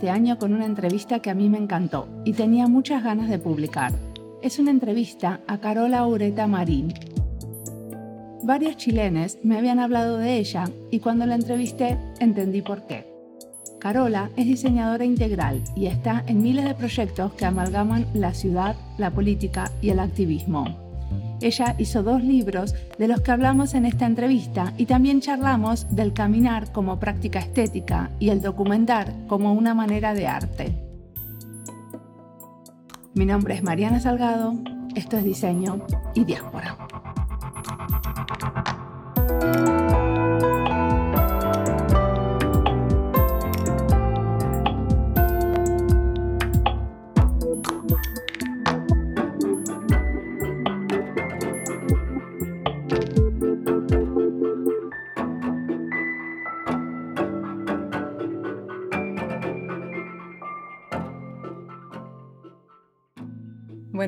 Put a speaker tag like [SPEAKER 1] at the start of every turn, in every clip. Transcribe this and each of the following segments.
[SPEAKER 1] Este año con una entrevista que a mí me encantó y tenía muchas ganas de publicar. Es una entrevista a Carola Ureta Marín. Varios chilenes me habían hablado de ella y cuando la entrevisté entendí por qué. Carola es diseñadora integral y está en miles de proyectos que amalgaman la ciudad, la política y el activismo. Ella hizo dos libros de los que hablamos en esta entrevista y también charlamos del caminar como práctica estética y el documentar como una manera de arte. Mi nombre es Mariana Salgado, esto es Diseño y Diáspora.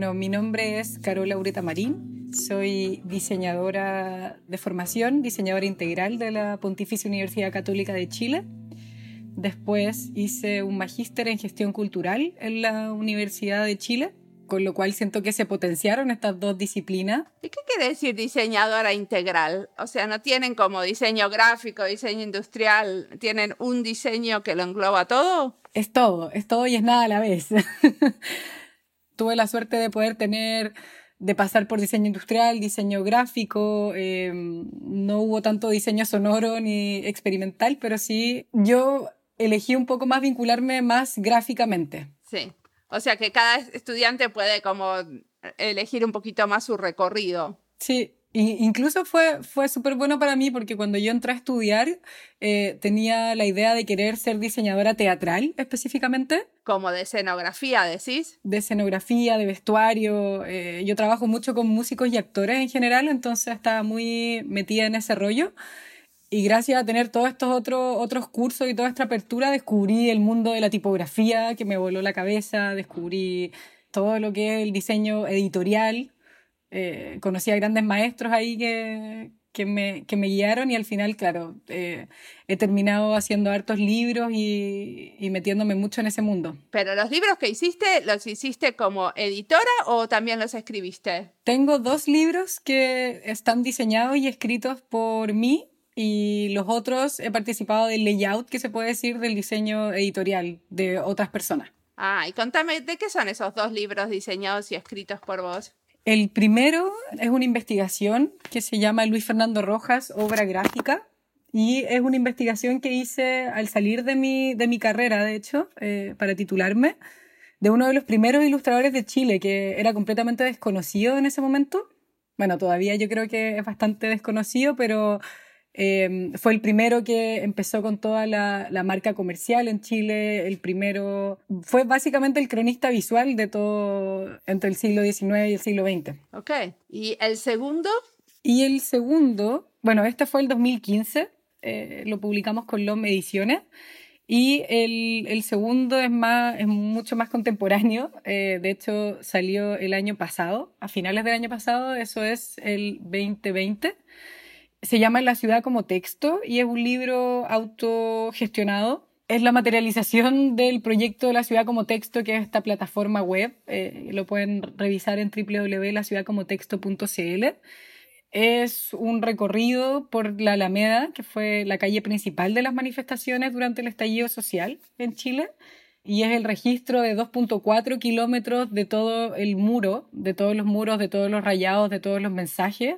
[SPEAKER 2] Bueno, mi nombre es Carola Ureta Marín. Soy diseñadora de formación, diseñadora integral de la Pontificia Universidad Católica de Chile. Después hice un magíster en gestión cultural en la Universidad de Chile, con lo cual siento que se potenciaron estas dos disciplinas.
[SPEAKER 3] ¿Y qué quiere decir diseñadora integral? O sea, no tienen como diseño gráfico, diseño industrial, tienen un diseño que lo engloba todo.
[SPEAKER 2] Es todo, es todo y es nada a la vez. tuve la suerte de poder tener, de pasar por diseño industrial, diseño gráfico, em, no hubo tanto diseño sonoro ni experimental, pero sí yo elegí un poco más vincularme más gráficamente.
[SPEAKER 3] Sí, o sea que cada estudiante puede como elegir un poquito más su recorrido.
[SPEAKER 2] Sí, incluso fue, fue súper bueno para mí porque cuando yo entré a estudiar eh, tenía la idea de querer ser diseñadora teatral específicamente.
[SPEAKER 3] Como de escenografía, decís.
[SPEAKER 2] De escenografía, de vestuario. Eh, yo trabajo mucho con músicos y actores en general, entonces estaba muy metida en ese rollo. Y gracias a tener todos estos otros, otros cursos y toda esta apertura, descubrí el mundo de la tipografía que me voló la cabeza, descubrí todo lo que es el diseño editorial, eh, conocí a grandes maestros ahí que, que, me, que me guiaron y al final, claro, eh, he terminado haciendo hartos libros y, y, metiéndome mucho en ese mundo.
[SPEAKER 3] Pero los libros que hiciste, ¿los hiciste como editora o también los escribiste?
[SPEAKER 2] Tengo dos libros que están diseñados y escritos por mí y los otros he participado del layout, que se puede decir, del diseño editorial de otras personas.
[SPEAKER 3] Ah, y contame, ¿de qué son esos dos libros diseñados y escritos por vos?
[SPEAKER 2] El primero es una investigación que se llama Luis Fernando Rojas, obra gráfica, y es una investigación que hice al salir de mi, de mi carrera, de hecho, eh, para titularme, de uno de los primeros ilustradores de Chile, que era completamente desconocido en ese momento. Bueno, todavía yo creo que es bastante desconocido, pero Em, fue el primero que empezó con toda la, la, marca comercial en Chile, el primero, fue básicamente el cronista visual de todo entre el siglo XIX y el siglo XX.
[SPEAKER 3] Ok, ¿y el segundo?
[SPEAKER 2] Y el segundo, bueno, este fue el 2015, eh, lo publicamos con LOM Ediciones. Y el, el, segundo es, más, es mucho más contemporáneo, eh, de hecho salió el año pasado, a finales del año pasado, eso es el 2020 se llama La ciudad como texto y es un libro autogestionado. Es la materialización del proyecto de la ciudad como texto, que es esta plataforma web. Eh, lo pueden revisar en www.laciudadcomotexto.cl. Es un recorrido por la Alameda, que fue la calle principal de las manifestaciones durante el estallido social en Chile y es el registro de 2.4 kilómetros de todo el muro, de todos los muros, de todos los rayados, de todos los mensajes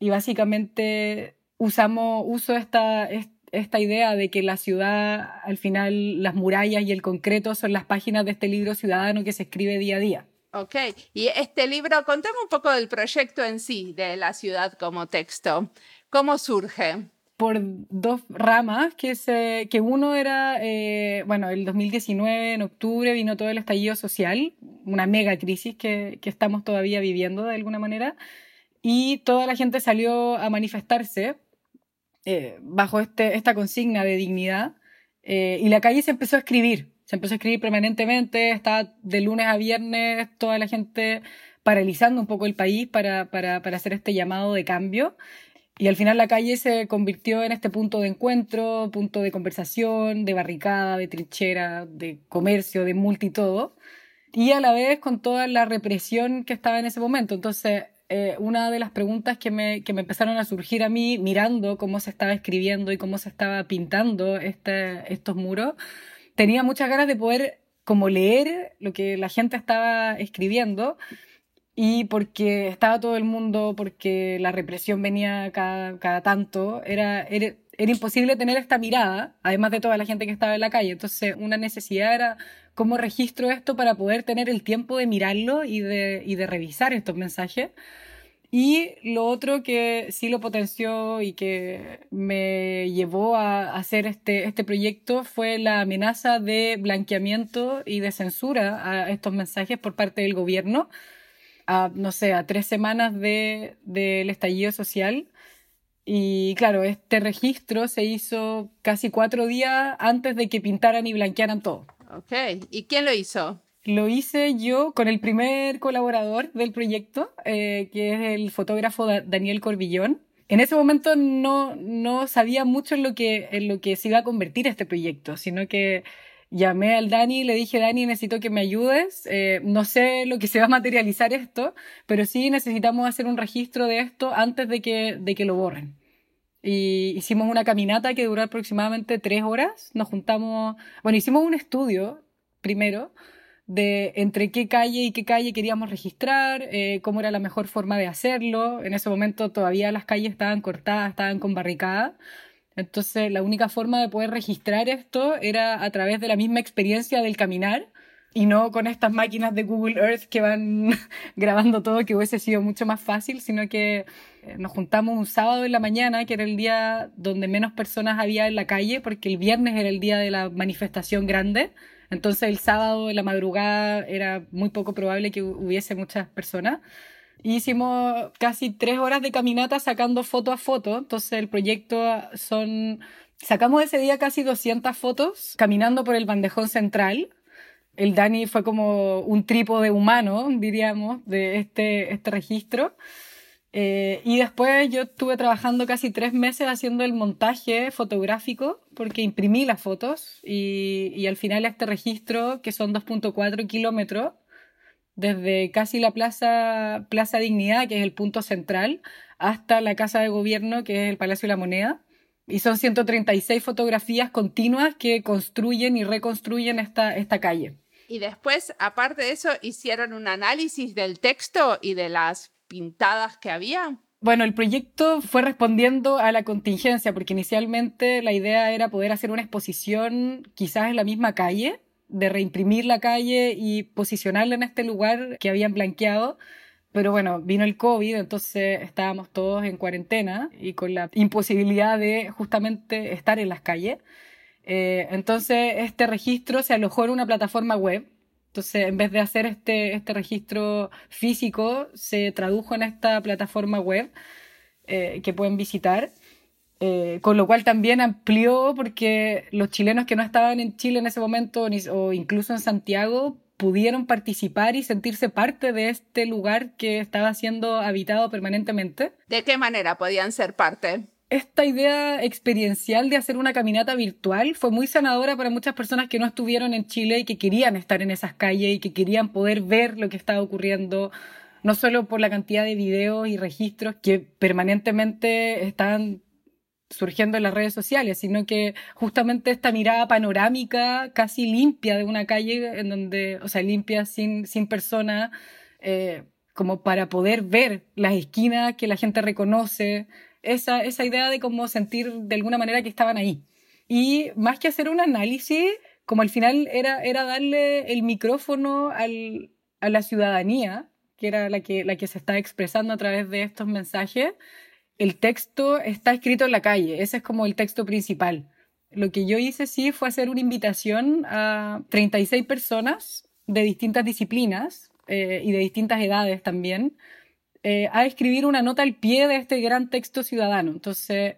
[SPEAKER 2] y básicamente usamos, uso esta, esta idea de que la ciudad, al final, las murallas y el concreto son las páginas de este libro ciudadano que se escribe día a día.
[SPEAKER 3] Ok, y este libro, contame un poco del proyecto en sí, de la ciudad como texto. ¿Cómo surge?
[SPEAKER 2] por dos ramas, que, se, que uno era, eh, bueno, el 2019, en octubre, vino todo el estallido social, una mega crisis que, que estamos todavía viviendo de alguna manera, y toda la gente salió a manifestarse eh, bajo este, esta consigna de dignidad eh, y la calle se empezó a escribir, se empezó a escribir permanentemente, estaba de lunes a viernes toda la gente paralizando un poco el país para, para, para hacer este llamado de cambio. Y al final la calle se convirtió en este punto de encuentro, punto de conversación, de barricada, de trinchera, de comercio, de multitodo. Y a la vez con toda la represión que estaba en ese momento. Entonces, eh, una de las preguntas que me, que me, empezaron a surgir a mí mirando cómo se estaba escribiendo y cómo se estaba pintando este, estos muros, tenía muchas ganas de poder como leer lo que la gente estaba escribiendo y porque estaba todo el mundo, porque la represión venía cada, cada tanto, era, era, era, imposible tener esta mirada, además de toda la gente que estaba en la calle. Entonces, una necesidad era cómo registro esto para poder tener el tiempo de mirarlo y de, y de revisar estos mensajes. Y lo otro que sí lo potenció y que me llevó a hacer este, este proyecto fue la amenaza de blanqueamiento y de censura a estos mensajes por parte del gobierno a, no sé, a tres semanas del de, estallido social. Y claro, este registro se hizo casi cuatro días antes de que pintaran y blanquearan todo.
[SPEAKER 3] Ok, ¿y quién lo hizo?
[SPEAKER 2] Lo hice yo con el primer colaborador del proyecto, eh, que es el fotógrafo Daniel Corbillón. En ese momento no, no sabía mucho en lo, que, en lo que se iba a convertir este proyecto, sino que llamé al Dani y le dije, Dani, necesito que me ayudes. Eh, no sé lo que se va a materializar esto, pero sí necesitamos hacer un registro de esto antes de que, de que lo borren. Y hicimos una caminata que duró aproximadamente tres horas. Nos juntamos, bueno, hicimos un estudio primero de entre qué calle y qué calle queríamos registrar, eh, cómo era la mejor forma de hacerlo. En ese momento todavía las calles estaban cortadas, estaban con barricadas. Entonces, la única forma de poder registrar esto era a través de la misma experiencia del caminar y no con estas máquinas de Google Earth que van grabando todo, que hubiese sido mucho más fácil, sino que eh, nos juntamos un sábado en la mañana, que era el día donde menos personas había en la calle, porque el viernes era el día de la manifestación grande. Entonces el sábado en la madrugada era muy poco probable que hubiese muchas personas. Hicimos casi tres horas de caminata sacando foto a foto. Entonces el proyecto son... Sacamos ese día casi 200 fotos caminando por el bandejón central. El Dani fue como un trípode humano, diríamos, de este, este registro. Eh, y después yo estuve trabajando casi tres meses haciendo el montaje fotográfico porque imprimí las fotos y, y al final este registro, que son 2.4 kilómetros, desde casi la plaza, plaza Dignidad, que es el punto central, hasta la Casa de Gobierno, que es el Palacio de la Moneda. Y son 136 fotografías continuas que construyen y reconstruyen esta, esta calle.
[SPEAKER 3] Y después, aparte de eso, hicieron un análisis del texto y de las pintadas que había.
[SPEAKER 2] Bueno, el proyecto fue respondiendo a la contingencia, porque inicialmente la idea era poder hacer una exposición quizás en la misma calle, de reimprimir la calle y posicionarla en este lugar que habían blanqueado. Pero bueno, vino el COVID, entonces estábamos todos en cuarentena y con la imposibilidad de justamente estar en las calles. Eh, entonces este registro se alojó en una plataforma web. Entonces, en vez de hacer este, este registro físico, se tradujo en esta plataforma web eh, que pueden visitar. Eh, con lo cual también amplió porque los chilenos que no estaban en Chile en ese momento o incluso en Santiago pudieron participar y sentirse parte de este lugar que estaba siendo habitado permanentemente.
[SPEAKER 3] ¿De qué manera podían ser parte?
[SPEAKER 2] Esta idea experiencial de hacer una caminata virtual fue muy sanadora para muchas personas que no estuvieron en Chile y que querían estar en esas calles y que querían poder ver lo que estaba ocurriendo, no solo por la cantidad de videos y registros que permanentemente están surgiendo en las redes sociales, sino que justamente esta mirada panorámica casi limpia de una calle en donde, o sea, limpia sin, sin persona, eh, como para poder ver las esquinas que la gente reconoce, esa, esa idea de cómo sentir de alguna manera que estaban ahí. Y más que hacer un análisis, como al final era, era darle el micrófono al, a la ciudadanía, que era la que, la que se está expresando a través de estos mensajes, el texto está escrito en la calle, ese es como el texto principal. Lo que yo hice sí fue hacer una invitación a 36 personas de distintas disciplinas eh, y de distintas edades también eh, a escribir una nota al pie de este gran texto ciudadano. Entonces,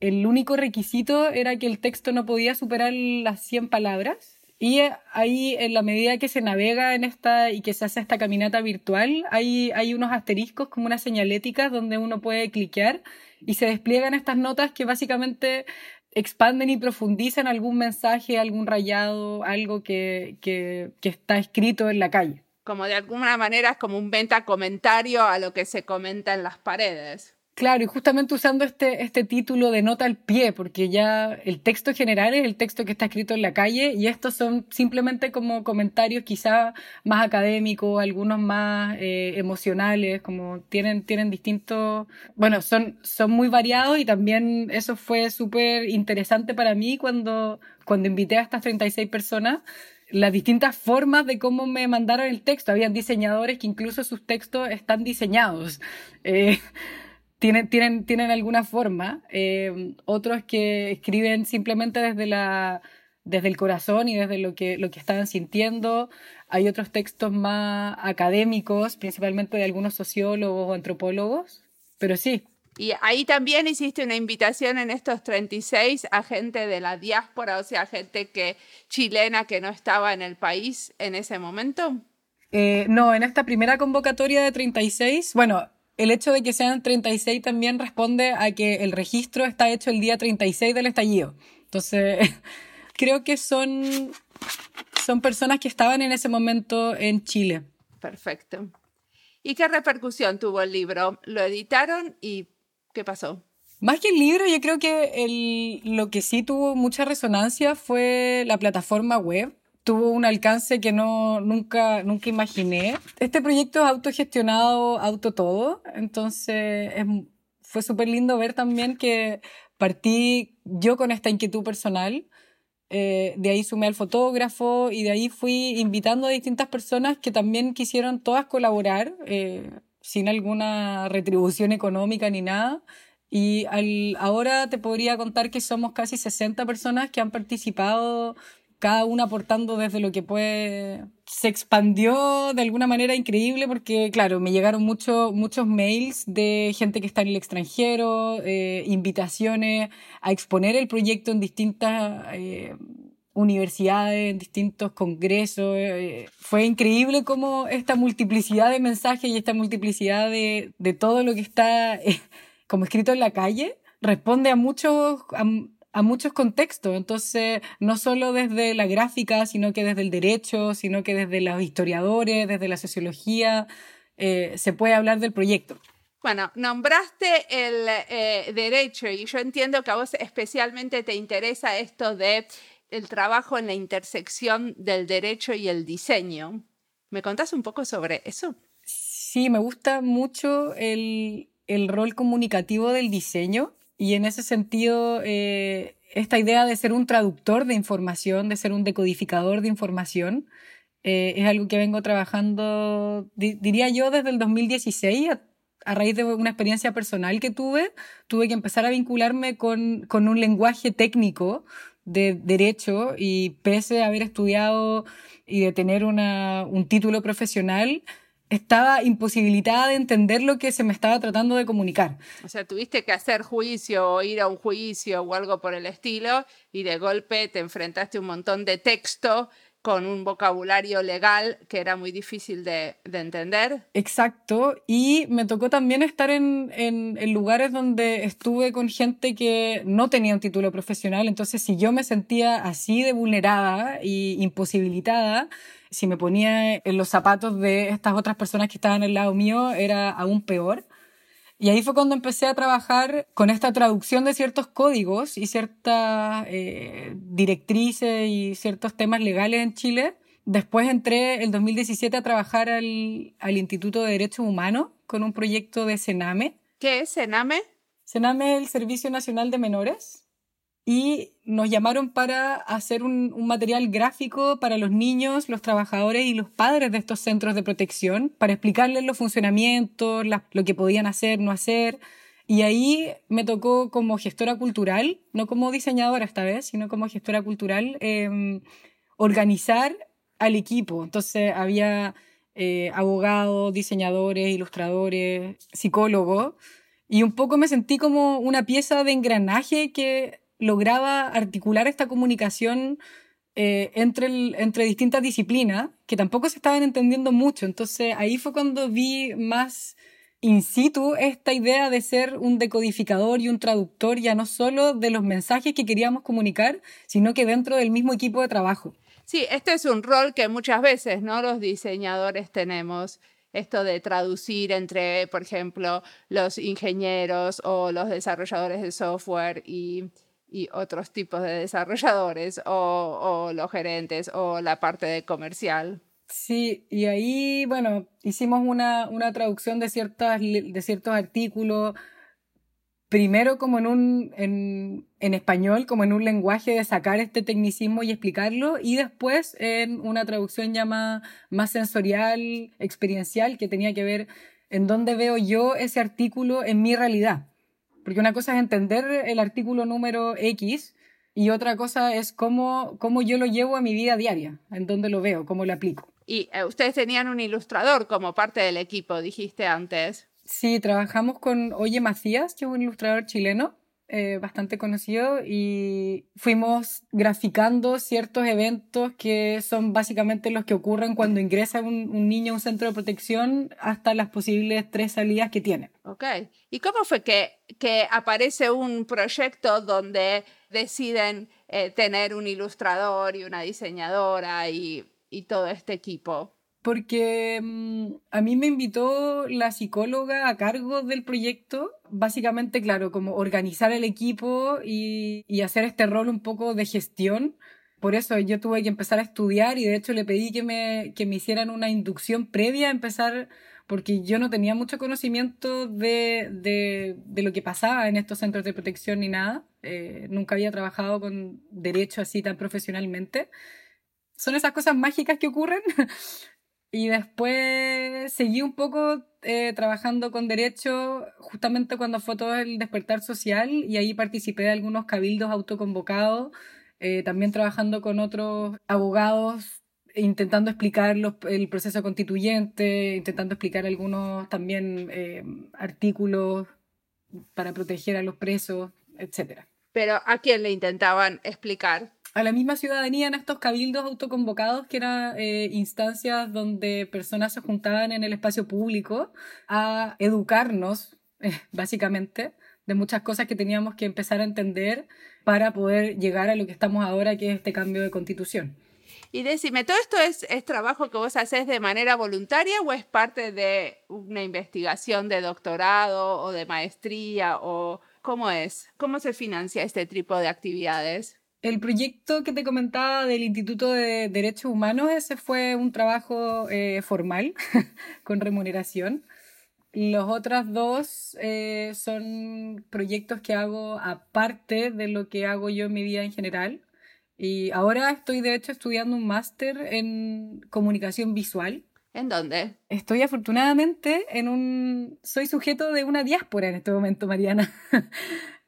[SPEAKER 2] el único requisito era que el texto no podía superar las 100 palabras Y ahí, en la medida que se navega en esta y que se hace esta caminata virtual, hay, hay unos asteriscos como unas señaléticas donde uno puede cliquear y se despliegan estas notas que básicamente expanden y profundizan algún mensaje, algún rayado, algo que, que, que está escrito en la calle.
[SPEAKER 3] Como de alguna manera es como un venta comentario a lo que se comenta en las paredes.
[SPEAKER 2] Claro, y justamente usando este, este título de nota al pie, porque ya el texto general es el texto que está escrito en la calle y estos son simplemente como comentarios quizá más académicos, algunos más eh, emocionales, como tienen, tienen distintos, bueno, son, son muy variados y también eso fue súper interesante para mí cuando, cuando invité a estas 36 personas las distintas formas de cómo me mandaron el texto. Habían diseñadores que incluso sus textos están diseñados. Eh, tienen, tienen, tienen alguna forma, eh, otros que escriben simplemente desde, la, desde el corazón y desde lo que, lo que estaban sintiendo. Hay otros textos más académicos, principalmente de algunos sociólogos o antropólogos, pero sí.
[SPEAKER 3] Y ahí también hiciste una invitación en estos 36 a gente de la diáspora, o sea, gente que, chilena que no estaba en el país en ese momento.
[SPEAKER 2] Eh, no, en esta primera convocatoria de 36, bueno, el hecho de que sean 36 también responde a que el registro está hecho el día 36 del estallido. Entonces, creo que son, son personas que estaban en ese momento en Chile.
[SPEAKER 3] Perfecto. ¿Y qué repercusión tuvo el libro? ¿Lo editaron y qué pasó?
[SPEAKER 2] Más que el libro, yo creo que el, lo que sí tuvo mucha resonancia fue la plataforma web tuvo un alcance que no, nunca, nunca imaginé. Este proyecto es autogestionado, auto todo, entonces fue súper lindo ver también que partí yo con esta inquietud personal, eh, de ahí sumé al fotógrafo y de ahí fui invitando a distintas personas que también quisieron todas colaborar, eh, sin alguna retribución económica ni nada. Y al, ahora te podría contar que somos casi 60 personas que han participado cada una aportando desde lo que puede. Se expandió de alguna manera increíble porque, claro, me llegaron mucho, muchos mails de gente que está en el extranjero, eh, invitaciones a exponer el proyecto en distintas eh, universidades, en distintos congresos. Eh, fue increíble cómo esta multiplicidad de mensajes y esta multiplicidad de, de todo lo que está como escrito en la calle responde a muchos muchos contextos. Entonces, no solo desde la gráfica, sino que desde el derecho, sino que desde los historiadores, desde la sociología, eh, se puede hablar del proyecto.
[SPEAKER 3] Bueno, nombraste el eh, derecho y yo entiendo que a vos especialmente te interesa esto de el trabajo en la intersección del derecho y el diseño. ¿Me contás un poco sobre eso?
[SPEAKER 2] Sí, me gusta mucho el, el rol comunicativo del diseño y en ese sentido, eh, esta idea de ser un traductor de información, de ser un decodificador de información, eh, es algo que vengo trabajando, diría yo, desde el 2016, a, a, raíz de una experiencia personal que tuve. Tuve que empezar a vincularme con, con un lenguaje técnico de derecho y pese a haber estudiado y de tener una, un título profesional, estaba imposibilitada de entender lo que se me estaba tratando de comunicar.
[SPEAKER 3] O sea, tuviste que hacer juicio o ir a un juicio o algo por el estilo y de golpe te enfrentaste a un montón de texto con un vocabulario legal que era muy difícil de, entender.
[SPEAKER 2] Exacto, y me tocó también estar en, en, lugares donde estuve con gente que no tenía un título profesional, entonces si yo me sentía así de vulnerada y imposibilitada, si me ponía en los zapatos de estas otras personas que estaban al lado mío, era aún peor. Y ahí fue cuando empecé a trabajar con esta traducción de ciertos códigos y ciertas eh, directrices y ciertos temas legales en Chile. Después entré en 2017 a trabajar al, al Instituto de Derechos Humanos con un proyecto de Sename.
[SPEAKER 3] ¿Qué es Sename?
[SPEAKER 2] Sename es el Servicio Nacional de Menores y nos llamaron para hacer un, un, material gráfico para los niños, los trabajadores y los padres de estos centros de protección, para explicarles los funcionamientos, lo que podían hacer, no hacer. Y ahí me tocó como gestora cultural, no como diseñadora esta vez, sino como gestora cultural, eh, organizar al equipo. Entonces había eh, abogados, diseñadores, ilustradores, psicólogos, y un poco me sentí como una pieza de engranaje que lograba articular esta comunicación eh, entre, entre distintas disciplinas que tampoco se estaban entendiendo mucho. Entonces ahí fue cuando vi más in situ esta idea de ser un decodificador y un traductor ya no solo de los mensajes que queríamos comunicar, sino que dentro del mismo equipo de trabajo.
[SPEAKER 3] Sí, este es un rol que muchas veces ¿no? los diseñadores tenemos esto de traducir entre, por ejemplo, los ingenieros o los desarrolladores de software y, otros tipos de desarrolladores o, los gerentes o la parte de comercial.
[SPEAKER 2] Sí, y ahí, bueno, hicimos una, una traducción de, ciertas, de ciertos artículos, primero como en, un, en, en, español, como en un lenguaje de sacar este tecnicismo y explicarlo, y después en una traducción ya más, más sensorial, experiencial, que tenía que ver en dónde veo yo ese artículo en mi realidad. Porque una cosa es entender el artículo número X y otra cosa es cómo, cómo yo lo llevo a mi vida diaria, en dónde lo veo, cómo lo aplico.
[SPEAKER 3] Y eh, ustedes tenían un ilustrador como parte del equipo, dijiste antes.
[SPEAKER 2] Sí, trabajamos con Oye Macías, que es un ilustrador chileno, eh, bastante conocido, y fuimos graficando ciertos eventos que son básicamente los que ocurren cuando ingresa un, niño a un centro de protección hasta las posibles tres salidas que tiene.
[SPEAKER 3] Ok. ¿Y cómo fue que, que aparece un proyecto donde deciden eh, tener un ilustrador y una diseñadora y, y todo este equipo?
[SPEAKER 2] Porque mm, a mí me invitó la psicóloga a cargo del proyecto, básicamente, claro, como organizar el equipo y, hacer este rol un poco de gestión. Por eso yo tuve que empezar a estudiar y de hecho le pedí que me, que me hicieran una inducción previa a empezar, porque yo no tenía mucho conocimiento de, de, lo que pasaba en estos centros de protección ni nada. Eh, nunca había trabajado con derecho así tan profesionalmente. Son esas cosas mágicas que ocurren. Y después seguí un poco eh, trabajando con derecho justamente cuando fue todo el despertar social y ahí participé de algunos cabildos autoconvocados, eh, también trabajando con otros abogados intentando explicar el proceso constituyente, intentando explicar algunos también eh, artículos para proteger a los presos, etc.
[SPEAKER 3] Pero ¿a quién le intentaban explicar?
[SPEAKER 2] A la misma ciudadanía en estos cabildos autoconvocados, que eran eh, instancias donde personas se juntaban en el espacio público a educarnos, eh, básicamente, de muchas cosas que teníamos que empezar a entender para poder llegar a lo que estamos ahora, que es este cambio de constitución.
[SPEAKER 3] Y decime, ¿todo esto es, trabajo que vos haces de manera voluntaria o es parte de una investigación de doctorado o de maestría? o ¿Cómo es? ¿Cómo se financia este tipo de actividades?
[SPEAKER 2] El proyecto que te comentaba del Instituto de Derechos Humanos, ese fue un trabajo eh, formal, con remuneración. Los otros dos eh, son proyectos que hago aparte de lo que hago yo en mi vida en general. Y ahora estoy, de hecho, estudiando un máster en comunicación visual.
[SPEAKER 3] ¿En dónde?
[SPEAKER 2] Estoy afortunadamente en un... Soy sujeto de una diáspora en este momento, Mariana.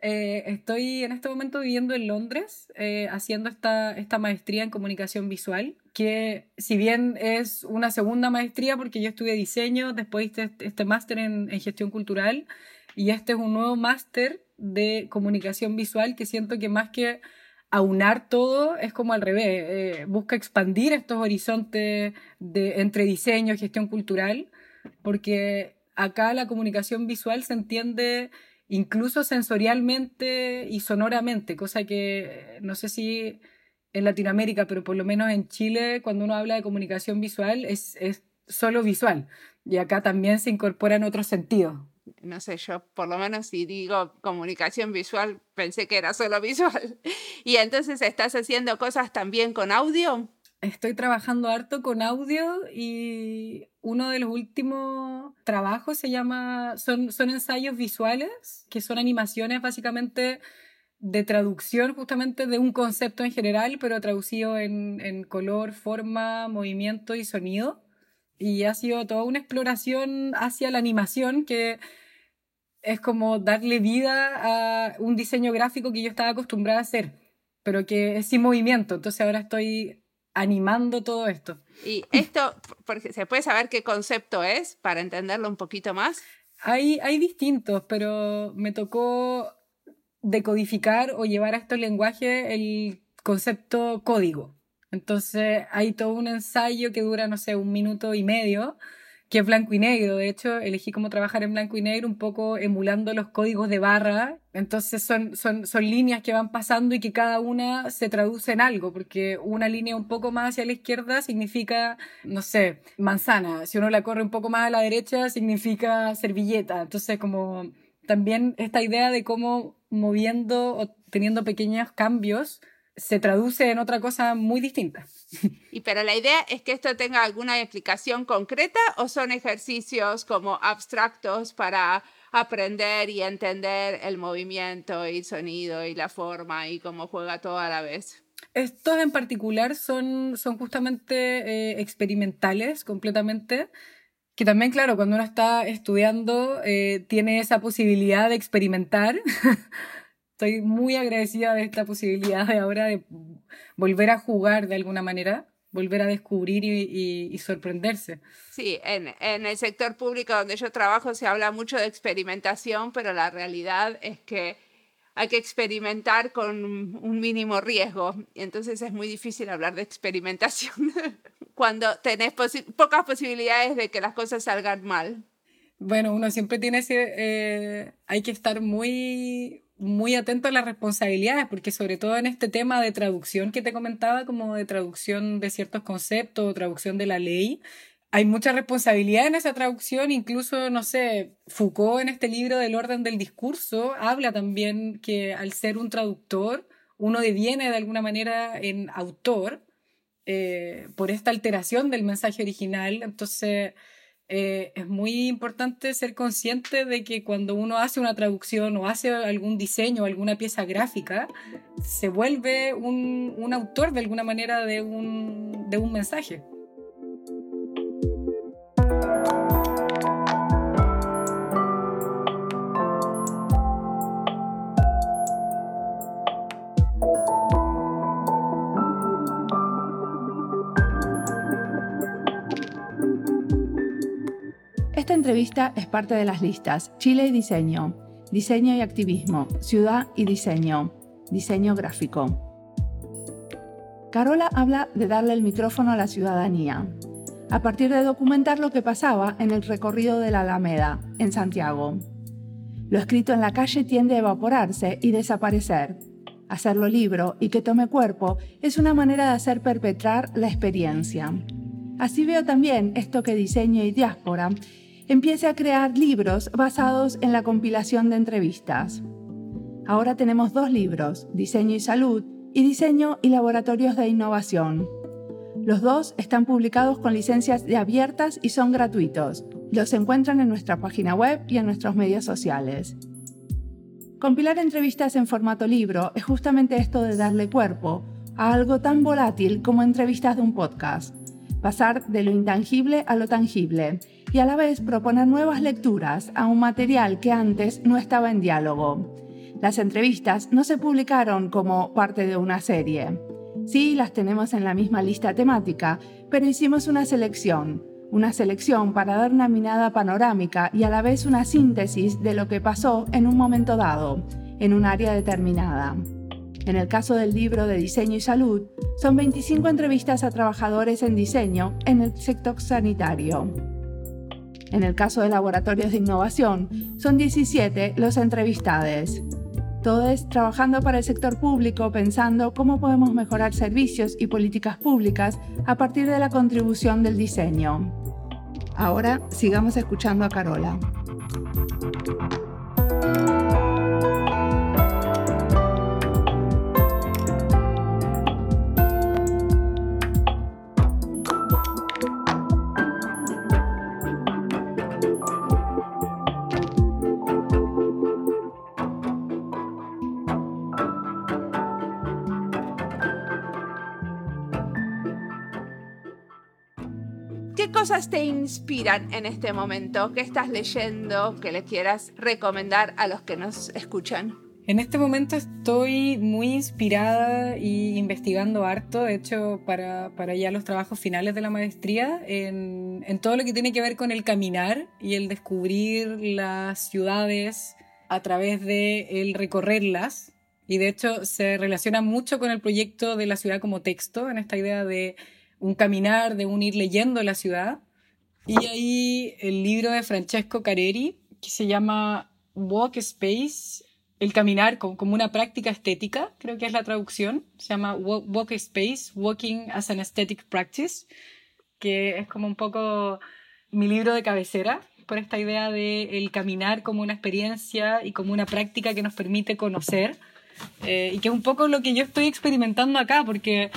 [SPEAKER 2] Eh, estoy en este momento viviendo en Londres, eh, haciendo esta, esta maestría en comunicación visual, que si bien es una segunda maestría, porque yo estudié diseño, después hice este, máster en, gestión cultural, y este es un nuevo máster de comunicación visual que siento que más que aunar todo es como al revés, eh, busca expandir estos horizontes de, entre diseño y gestión cultural, porque acá la comunicación visual se entiende incluso sensorialmente y sonoramente, cosa que no sé si en Latinoamérica, pero por lo menos en Chile, cuando uno habla de comunicación visual, es, es solo visual. Y acá también se incorporan otros sentidos.
[SPEAKER 3] No sé, yo por lo menos si digo comunicación visual, pensé que era solo visual. Y entonces estás haciendo cosas también con audio.
[SPEAKER 2] Estoy trabajando harto con audio y uno de los últimos trabajos se llama, son, son ensayos visuales, que son animaciones básicamente de traducción justamente de un concepto en general, pero traducido en, en color, forma, movimiento y sonido. Y ha sido toda una exploración hacia la animación que es como darle vida a un diseño gráfico que yo estaba acostumbrada a hacer, pero que es sin movimiento. Entonces ahora estoy animando todo esto.
[SPEAKER 3] Y esto, porque ¿se puede saber qué concepto es para entenderlo un poquito más?
[SPEAKER 2] Hay, hay distintos, pero me tocó decodificar o llevar a estos lenguajes el concepto código. Entonces hay todo un ensayo que dura, no sé, un minuto y medio, que es blanco y negro. De hecho, elegí cómo trabajar en blanco y negro, un poco emulando los códigos de barra. Entonces son, son, son líneas que van pasando y que cada una se traduce en algo, porque una línea un poco más hacia la izquierda significa, no sé, manzana. Si uno la corre un poco más a la derecha, significa servilleta. Entonces, como también esta idea de cómo moviendo o teniendo pequeños cambios se traduce en otra cosa muy distinta.
[SPEAKER 3] Y pero la idea es que esto tenga alguna explicación concreta o son ejercicios como abstractos para aprender y entender el movimiento y sonido y la forma y cómo juega todo a la vez.
[SPEAKER 2] Estos en particular son, son justamente eh, experimentales completamente, que también, claro, cuando uno está estudiando, eh, tiene esa posibilidad de experimentar. estoy muy agradecida de esta posibilidad de ahora de volver a jugar de alguna manera, volver a descubrir y, sorprenderse.
[SPEAKER 3] Sí, en, en, el sector público donde yo trabajo se habla mucho de experimentación, pero la realidad es que hay que experimentar con un mínimo riesgo. Y entonces es muy difícil hablar de experimentación cuando tenés pocas posibilidades de que las cosas salgan mal.
[SPEAKER 2] Bueno, uno siempre tiene ese... Eh, hay que estar muy muy atento a las responsabilidades, porque sobre todo en este tema de traducción que te comentaba, como de traducción de ciertos conceptos, traducción de la ley, hay mucha responsabilidad en esa traducción, incluso, no sé, Foucault en este libro del orden del discurso habla también que al ser un traductor, uno deviene de alguna manera en autor eh, por esta alteración del mensaje original, entonces eh, es muy importante ser consciente de que cuando uno hace una traducción o hace algún diseño alguna pieza gráfica, se vuelve un, un autor de alguna manera de un, de un mensaje.
[SPEAKER 1] Entrevista es parte de las listas Chile y Diseño, Diseño y Activismo, Ciudad y Diseño, Diseño Gráfico. Carola habla de darle el micrófono a la ciudadanía, a partir de documentar lo que pasaba en el recorrido de la Alameda, en Santiago. Lo escrito en la calle tiende a evaporarse y desaparecer. Hacerlo libro y que tome cuerpo es una manera de hacer perpetrar la experiencia. Así veo también esto que diseño y diáspora empiece a crear libros basados en la compilación de entrevistas. Ahora tenemos dos libros, Diseño y Salud y Diseño y Laboratorios de Innovación. Los dos están publicados con licencias de abiertas y son gratuitos. Los encuentran en nuestra página web y en nuestros medios sociales. Compilar entrevistas en formato libro es justamente esto de darle cuerpo a algo tan volátil como entrevistas de un podcast pasar de lo intangible a lo tangible y a la vez proponer nuevas lecturas a un material que antes no estaba en diálogo. Las entrevistas no se publicaron como parte de una serie. Sí, las tenemos en la misma lista temática, pero hicimos una selección, una selección para dar una mirada panorámica y a la vez una síntesis de lo que pasó en un momento dado, en un área determinada. En el caso del libro de Diseño y Salud, son 25 entrevistas a trabajadores en diseño en el sector sanitario. En el caso de laboratorios de innovación, son 17 los entrevistados. Todos trabajando para el sector público pensando cómo podemos mejorar servicios y políticas públicas a partir de la contribución del diseño. Ahora sigamos escuchando a Carola.
[SPEAKER 3] Cosas te inspiran en este momento? ¿Qué estás leyendo que le quieras recomendar a los que nos escuchan?
[SPEAKER 2] En este momento estoy muy inspirada y investigando harto, de hecho, para, para ya los trabajos finales de la maestría, en, todo lo que tiene que ver con el caminar y el descubrir las ciudades a través de el recorrerlas y de hecho se relaciona mucho con el proyecto de la ciudad como texto, en esta idea de un caminar, de un ir leyendo la ciudad. Y ahí el libro de Francesco Careri, que se llama Walk Space, el caminar como una práctica estética, creo que es la traducción, se llama Walk Space, Walking as an Aesthetic Practice, que es como un poco mi libro de cabecera, por esta idea de el caminar como una experiencia y como una práctica que nos permite conocer, eh, y que es un poco lo que yo estoy experimentando acá, porque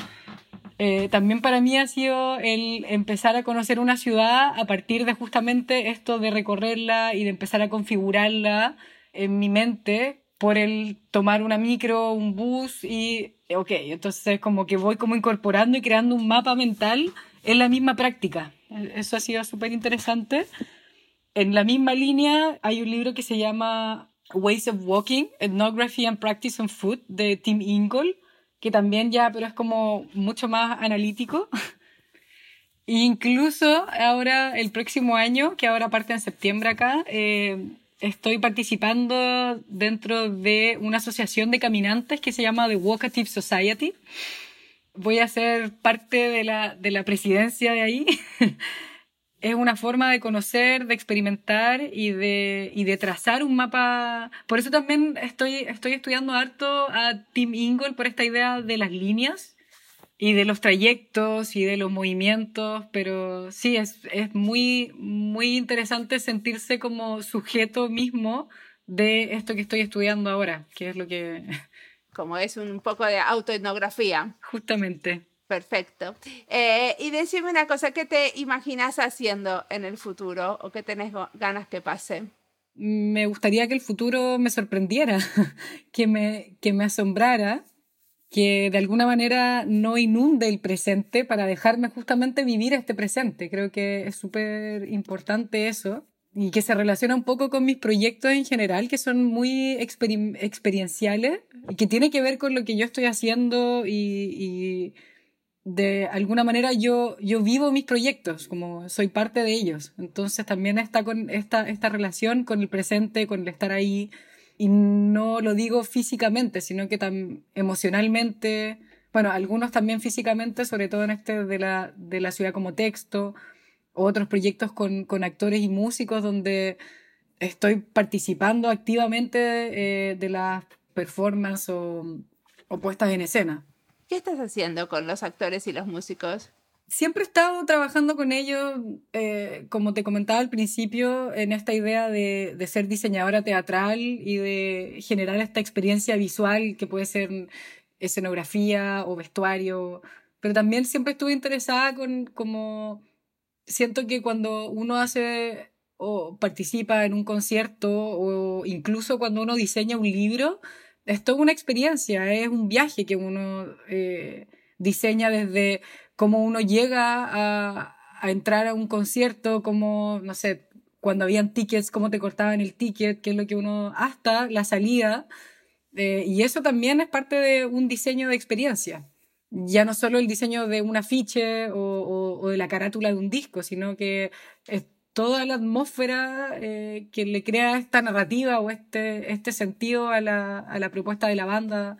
[SPEAKER 2] eh, también para mí ha sido el empezar a conocer una ciudad a partir de justamente esto de recorrerla y de empezar a configurarla en mi mente por el tomar una micro, un bus y, ok, entonces como que voy como incorporando y creando un mapa mental en la misma práctica. Eso ha sido súper interesante. En la misma línea hay un libro que se llama Ways of Walking, Ethnography and Practice on Food de Tim Ingold, que también ya, pero es como mucho más analítico. Incluso ahora, el próximo año, que ahora parte en septiembre acá, eh, estoy participando dentro de una asociación de caminantes que se llama The Walkative Society. Voy a ser parte de la, de la presidencia de ahí. es una forma de conocer, de experimentar y de, y de trazar un mapa. Por eso también estoy, estoy estudiando harto a Tim Ingold por esta idea de las líneas y de los trayectos y de los movimientos, pero sí, es, es muy, muy interesante sentirse como sujeto mismo de esto que estoy estudiando ahora, que es lo que...
[SPEAKER 3] Como es un poco de autoetnografía.
[SPEAKER 2] Justamente.
[SPEAKER 3] Perfecto. Eh, y decime una cosa, ¿qué te imaginas haciendo en el futuro o qué tenés ganas que pase?
[SPEAKER 2] Me gustaría que el futuro me sorprendiera, que me, que me asombrara, que de alguna manera no inunde el presente para dejarme justamente vivir este presente. Creo que es súper importante eso y que se relaciona un poco con mis proyectos en general, que son muy experienciales y que tiene que ver con lo que yo estoy haciendo y de alguna manera yo, yo vivo mis proyectos, como soy parte de ellos. Entonces también está con esta, esta relación con el presente, con el estar ahí. Y no lo digo físicamente, sino que tan emocionalmente, bueno, algunos también físicamente, sobre todo en este de la, de la ciudad como texto, otros proyectos con, con actores y músicos donde estoy participando activamente eh, de las performances o, o puestas en escena.
[SPEAKER 3] ¿Qué estás haciendo con los actores y los músicos?
[SPEAKER 2] Siempre he estado trabajando con ellos, eh, como te comentaba al principio, en esta idea de, de, ser diseñadora teatral y de generar esta experiencia visual que puede ser escenografía o vestuario, pero también siempre estuve interesada con como siento que cuando uno hace o participa en un concierto o incluso cuando uno diseña un libro, es toda una experiencia, es un viaje que uno eh, diseña desde cómo uno llega a, entrar a un concierto, como, no sé, cuando habían tickets, cómo te cortaban el ticket, qué es lo que uno, hasta la salida. Eh, y eso también es parte de un diseño de experiencia. Ya no solo el diseño de un afiche o, o de la carátula de un disco, sino que es toda la atmósfera eh, que le crea esta narrativa o este, este sentido a la, a la propuesta de la banda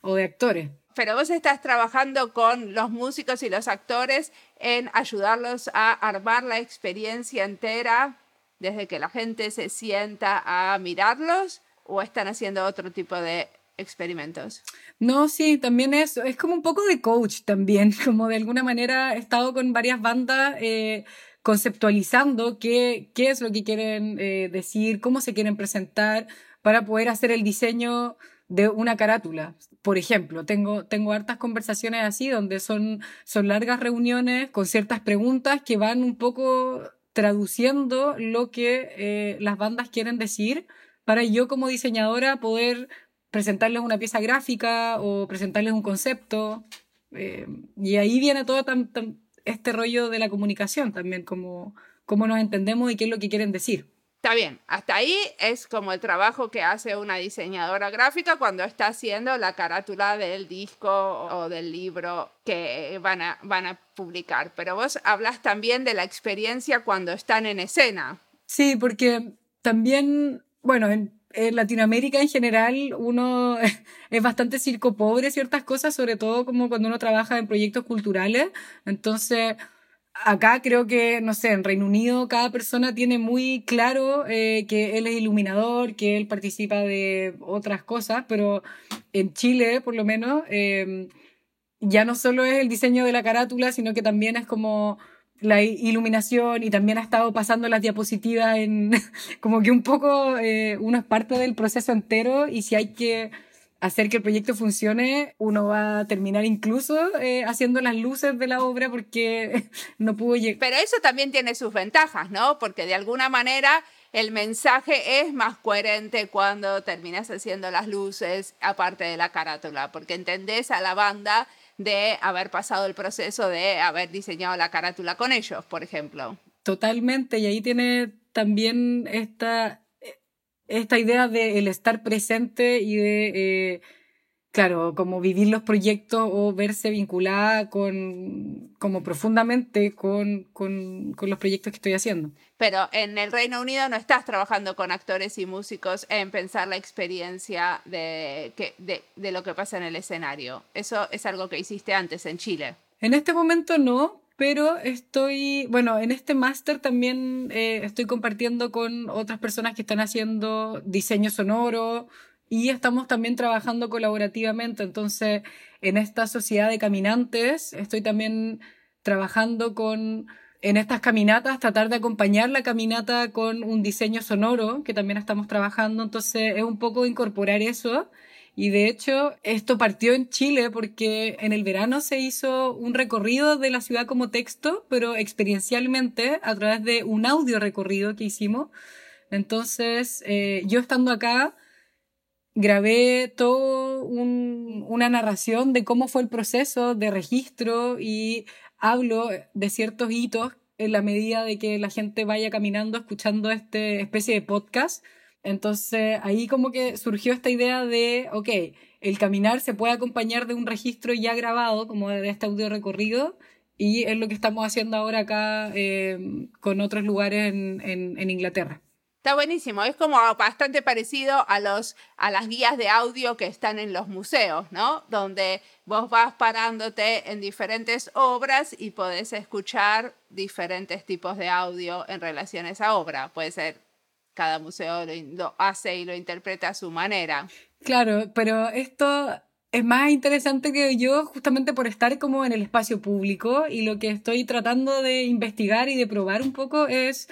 [SPEAKER 2] o de actores.
[SPEAKER 3] Pero vos estás trabajando con los músicos y los actores en ayudarlos a armar la experiencia entera desde que la gente se sienta a mirarlos o están haciendo otro tipo de experimentos.
[SPEAKER 2] No, sí, también es, es como un poco de coach también, como de alguna manera he estado con varias bandas eh, conceptualizando qué, qué es lo que quieren eh, decir, cómo se quieren presentar para poder hacer el diseño de una carátula. Por ejemplo, tengo, tengo hartas conversaciones así donde son, son largas reuniones con ciertas preguntas que van un poco traduciendo lo que eh, las bandas quieren decir para yo como diseñadora poder presentarles una pieza gráfica o presentarles un concepto. Eh, y ahí viene todo tan, tan, este rollo de la comunicación también, como cómo nos entendemos y qué es lo que quieren decir.
[SPEAKER 3] Está bien, hasta ahí es como el trabajo que hace una diseñadora gráfica cuando está haciendo la carátula del disco o del libro que van a, van a publicar. Pero vos hablas también de la experiencia cuando están en escena.
[SPEAKER 2] Sí, porque también, bueno, en Latinoamérica en general uno es bastante circo pobre ciertas cosas, sobre todo como cuando uno trabaja en proyectos culturales. Entonces, acá creo que, no sé, en Reino Unido cada persona tiene muy claro eh, que él es iluminador, que él participa de otras cosas, pero en Chile, por lo menos, eh, ya no solo es el diseño de la carátula, sino que también es como la iluminación y también ha estado pasando las diapositivas en como que un poco eh, uno es parte del proceso entero y si hay que hacer que el proyecto funcione, uno va a terminar incluso eh, haciendo las luces de la obra porque no pudo llegar.
[SPEAKER 3] Pero eso también tiene sus ventajas, ¿no? Porque de alguna manera el mensaje es más coherente cuando terminas haciendo las luces aparte de la carátula, porque entendés a la banda de haber pasado el proceso de haber diseñado la carátula con ellos, por ejemplo.
[SPEAKER 2] Totalmente, y ahí tiene también esta, esta idea de el estar presente y de, eh, claro, como vivir los proyectos o verse vinculada con, como profundamente con, con, con los proyectos que estoy haciendo
[SPEAKER 3] pero en el Reino Unido no estás trabajando con actores y músicos en pensar la experiencia de, de, lo que pasa en el escenario. Eso es algo que hiciste antes en Chile.
[SPEAKER 2] En este momento no, pero estoy, bueno, en este máster también eh, estoy compartiendo con otras personas que están haciendo diseño sonoro y estamos también trabajando colaborativamente. Entonces, en esta sociedad de caminantes estoy también trabajando con en estas caminatas tratar de acompañar la caminata con un diseño sonoro que también estamos trabajando, entonces es un poco incorporar eso. Y de hecho, esto partió en Chile porque en el verano se hizo un recorrido de la ciudad como texto, pero experiencialmente a través de un audio recorrido que hicimos. Entonces, eh, yo estando acá, grabé todo una narración de cómo fue el proceso de registro y hablo de ciertos hitos en la medida de que la gente vaya caminando escuchando este especie de podcast. Entonces ahí como que surgió esta idea de, ok, el caminar se puede acompañar de un registro ya grabado, como de este audio recorrido, y es lo que estamos haciendo ahora acá eh, con otros lugares en Inglaterra.
[SPEAKER 3] Está buenísimo, es como bastante parecido a, los, a las guías de audio que están en los museos, ¿no? Donde vos vas parándote en diferentes obras y podés escuchar diferentes tipos de audio en relación a esa obra. Puede ser, cada museo lo, hace y lo interpreta a su manera.
[SPEAKER 2] Claro, pero esto es más interesante que yo justamente por estar como en el espacio público y lo que estoy tratando de investigar y de probar un poco es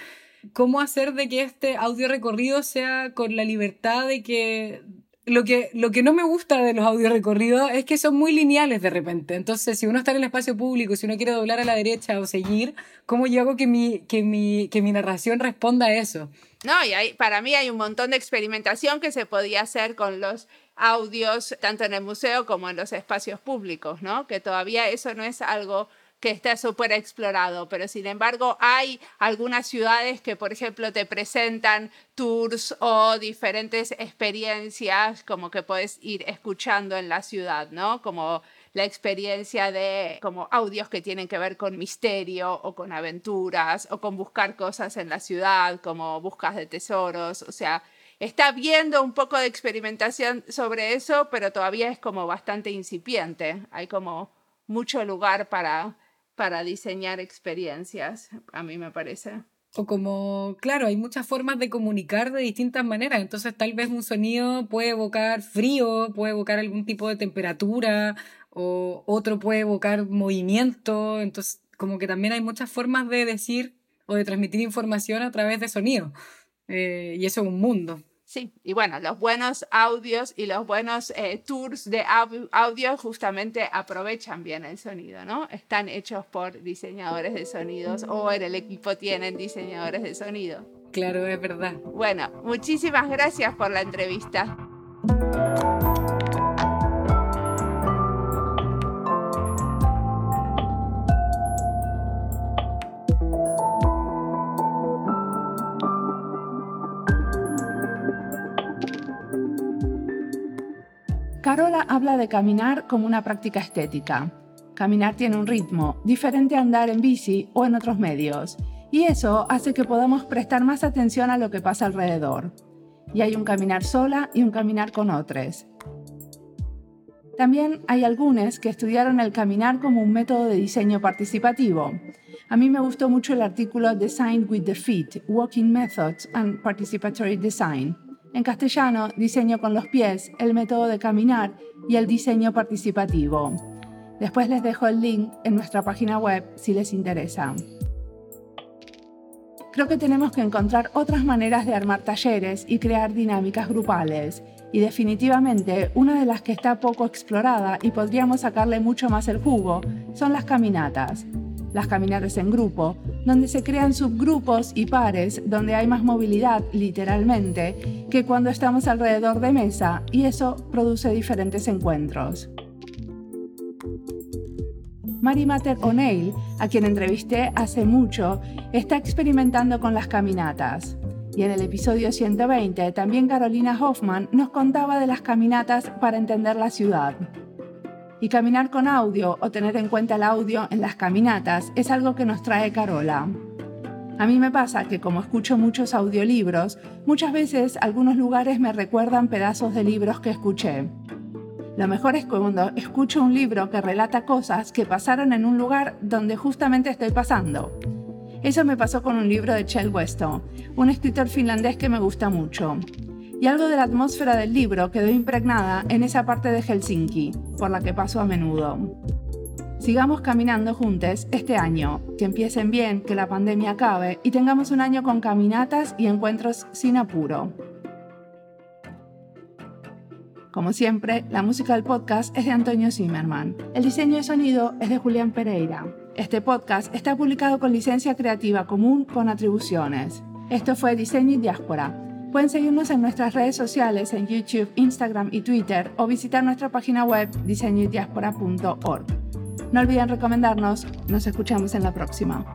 [SPEAKER 2] cómo hacer de que este audio recorrido sea con la libertad de que lo que, lo que no me gusta de los audio recorridos es que son muy lineales de repente. Entonces, si uno está en el espacio público, si uno quiere doblar a la derecha o seguir, ¿cómo yo hago que mi, que mi, que mi narración responda a eso?
[SPEAKER 3] No, y para mí hay un montón de experimentación que se podía hacer con los audios, tanto en el museo como en los espacios públicos, ¿no? Que todavía eso no es algo que está súper explorado, pero sin embargo hay algunas ciudades que, por ejemplo, te presentan tours o diferentes experiencias como que puedes ir escuchando en la ciudad, ¿no? Como la experiencia de como audios que tienen que ver con misterio o con aventuras o con buscar cosas en la ciudad, como buscas de tesoros, o sea, está viendo un poco de experimentación sobre eso, pero todavía es como bastante incipiente. Hay como mucho lugar para para diseñar experiencias, a mí me parece.
[SPEAKER 2] O como, claro, hay muchas formas de comunicar de distintas maneras, entonces tal vez un sonido puede evocar frío, puede evocar algún tipo de temperatura, o otro puede evocar movimiento, entonces como que también hay muchas formas de decir o de transmitir información a través de sonido, eh, y eso es un mundo.
[SPEAKER 3] Sí, y bueno, los buenos audios y los buenos eh, tours de audio justamente aprovechan bien el sonido, ¿no? Están hechos por diseñadores de sonidos o en el equipo tienen diseñadores de sonido.
[SPEAKER 2] Claro, es verdad.
[SPEAKER 3] Bueno, muchísimas gracias por la entrevista.
[SPEAKER 1] Carola habla de caminar como una práctica estética. Caminar tiene un ritmo, diferente a andar en bici o en otros medios, y eso hace que podamos prestar más atención a lo que pasa alrededor. y hay un caminar sola y un caminar con otros. También hay algunos que estudiaron el caminar como un método de diseño participativo. A mí me gustó mucho el artículo Design with the Feet, Walking Methods and Participatory Design. En castellano, diseño con los pies, el método de caminar y el diseño participativo. Después les dejo el link en nuestra página web si les interesa. Creo que tenemos que encontrar otras maneras de armar talleres y crear dinámicas grupales. Y definitivamente una de las que está poco explorada y podríamos sacarle mucho más el jugo son las caminatas. Las caminatas en grupo, donde se crean subgrupos y pares, donde hay más movilidad, literalmente, que cuando estamos alrededor de mesa y eso produce diferentes encuentros. Mary Mater O'Neill, a quien entrevisté hace mucho, está experimentando con las caminatas. Y en el episodio 120 también Carolina Hoffman nos contaba de las caminatas para entender la ciudad. Y caminar con audio o tener en cuenta el audio en las caminatas es algo que nos trae Carola. A mí me pasa que como escucho muchos audiolibros, muchas veces algunos lugares me recuerdan pedazos de libros que escuché. Lo mejor es cuando escucho un libro que relata cosas que pasaron en un lugar donde justamente estoy pasando. Eso me pasó con un libro de Kjell Westo, un escritor finlandés que me gusta mucho. Y algo de la atmósfera del libro quedó impregnada en esa parte de Helsinki, por la que paso a menudo. Sigamos caminando juntos este año, que empiecen bien, que la pandemia acabe y tengamos un año con caminatas y encuentros sin apuro. Como siempre, la música del podcast es de Antonio Zimmerman. El diseño de sonido es de Julián Pereira. Este podcast está publicado con licencia creativa común con atribuciones. Esto fue Diseño y Diáspora. Pueden seguirnos en nuestras redes sociales en YouTube, Instagram y Twitter o visitar nuestra página web diseñoydiaspora.org. No olviden recomendarnos. Nos escuchamos en la próxima.